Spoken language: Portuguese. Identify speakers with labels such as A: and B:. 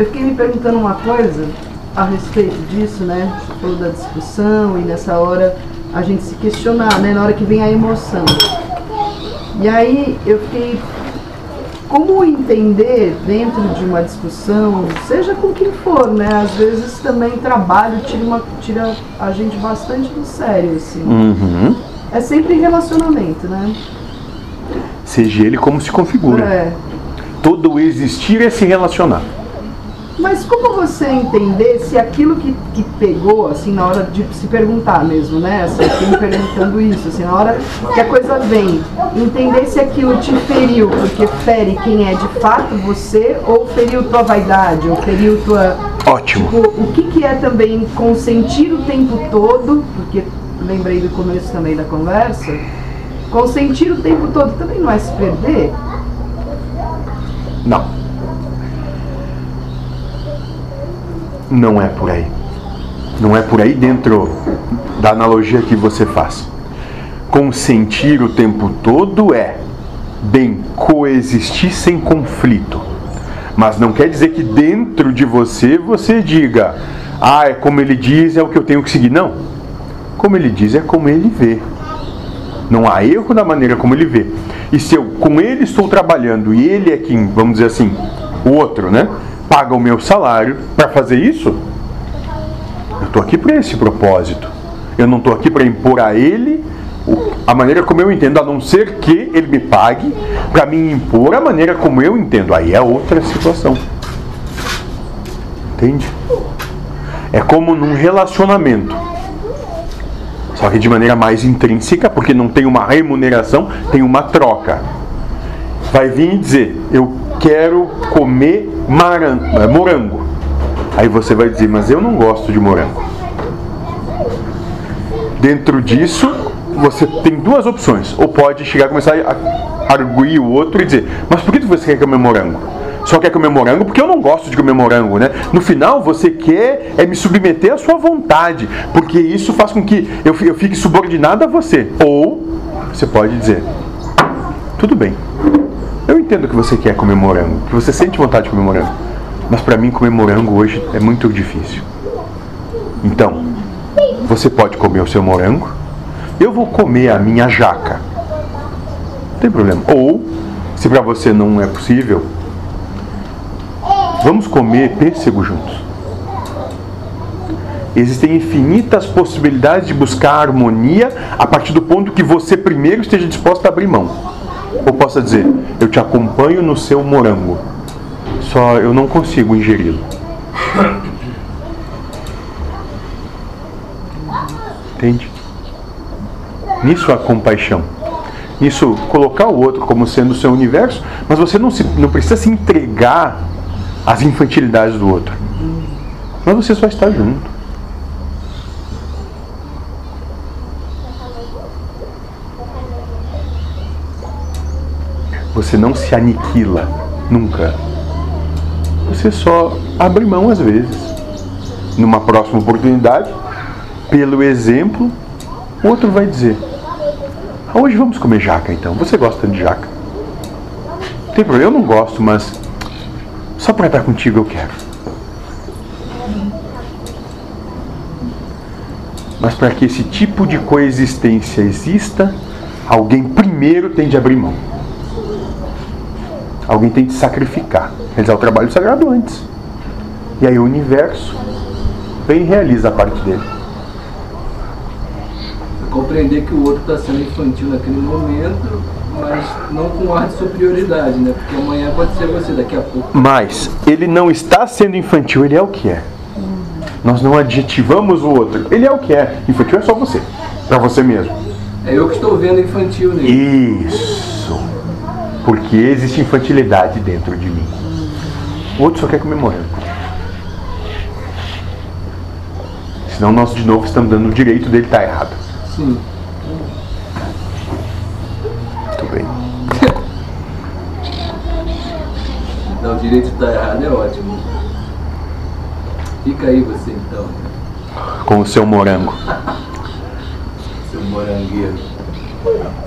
A: Eu fiquei me perguntando uma coisa a respeito disso, né? Você falou da discussão e nessa hora a gente se questionar, né? Na hora que vem a emoção. E aí eu fiquei. Como entender dentro de uma discussão, seja com quem for, né? Às vezes também trabalho tira, uma, tira a gente bastante do sério, assim.
B: Uhum.
A: É sempre relacionamento, né?
B: Seja ele como se configura.
A: É.
B: Todo existir é se relacionar.
A: Mas como você entender se aquilo que, que pegou, assim, na hora de se perguntar mesmo, né? Assim, me perguntando isso, assim, na hora que a coisa vem, entender se aquilo te feriu, porque fere quem é de fato você, ou feriu tua vaidade, ou feriu tua.
B: Ótimo.
A: Tipo, o que, que é também consentir o tempo todo, porque lembrei do começo também da conversa, consentir o tempo todo também não é se perder?
B: Não. Não é por aí. Não é por aí dentro da analogia que você faz. Consentir o tempo todo é bem coexistir sem conflito. Mas não quer dizer que dentro de você você diga, ah, é como ele diz, é o que eu tenho que seguir. Não. Como ele diz, é como ele vê. Não há erro na maneira como ele vê. E se eu com ele estou trabalhando e ele é quem, vamos dizer assim, o outro, né? Paga o meu salário para fazer isso, eu estou aqui para esse propósito. Eu não estou aqui para impor a ele a maneira como eu entendo, a não ser que ele me pague para me impor a maneira como eu entendo. Aí é outra situação. Entende? É como num relacionamento. Só que de maneira mais intrínseca, porque não tem uma remuneração, tem uma troca. Vai vir e dizer: Eu quero comer eh, morango. Aí você vai dizer: Mas eu não gosto de morango. Dentro disso, você tem duas opções. Ou pode chegar e começar a arguir o outro e dizer: Mas por que você quer comer morango? Só quer comer morango porque eu não gosto de comer morango, né? No final, você quer é me submeter à sua vontade, porque isso faz com que eu fi- eu fique subordinado a você. Ou você pode dizer: Tudo bem, entendo que você quer comer morango, que você sente vontade de comer morango, mas para mim comer morango hoje é muito difícil. Então, você pode comer o seu morango, eu vou comer a minha jaca. Não tem problema. Ou, se para você não é possível, vamos comer pêssego juntos. Existem infinitas possibilidades de buscar harmonia a partir do ponto que você primeiro esteja disposto a abrir mão. Ou possa dizer, eu te acompanho no seu morango, só eu não consigo ingeri-lo. Entende? Nisso há compaixão. Nisso, colocar o outro como sendo o seu universo, mas você não, se, não precisa se entregar às infantilidades do outro. Mas você só está junto. Você não se aniquila, nunca. Você só abre mão às vezes. Numa próxima oportunidade, pelo exemplo, o outro vai dizer: "Ah, Hoje vamos comer jaca então. Você gosta de jaca? Não tem problema, eu não gosto, mas só para estar contigo eu quero. Mas para que esse tipo de coexistência exista, alguém primeiro tem de abrir mão. Alguém tem de sacrificar, realizar o trabalho sagrado antes. E aí o universo vem e realiza a parte dele.
C: Compreender que o outro está sendo infantil naquele momento, mas não com ar de superioridade, né? Porque amanhã pode ser você, daqui a pouco.
B: Mas ele não está sendo infantil, ele é o que é. Nós não adjetivamos o outro. Ele é o que é. Infantil é só você. Para você mesmo.
C: É eu que estou vendo infantil nele.
B: Isso. Porque existe infantilidade dentro de mim. O outro só quer comer morango. Senão nós de novo estamos dando o direito dele estar errado.
C: Sim.
B: Muito bem.
C: Dar o direito de estar errado é ótimo. Fica aí você então,
B: Com o seu morango.
C: seu morangueiro.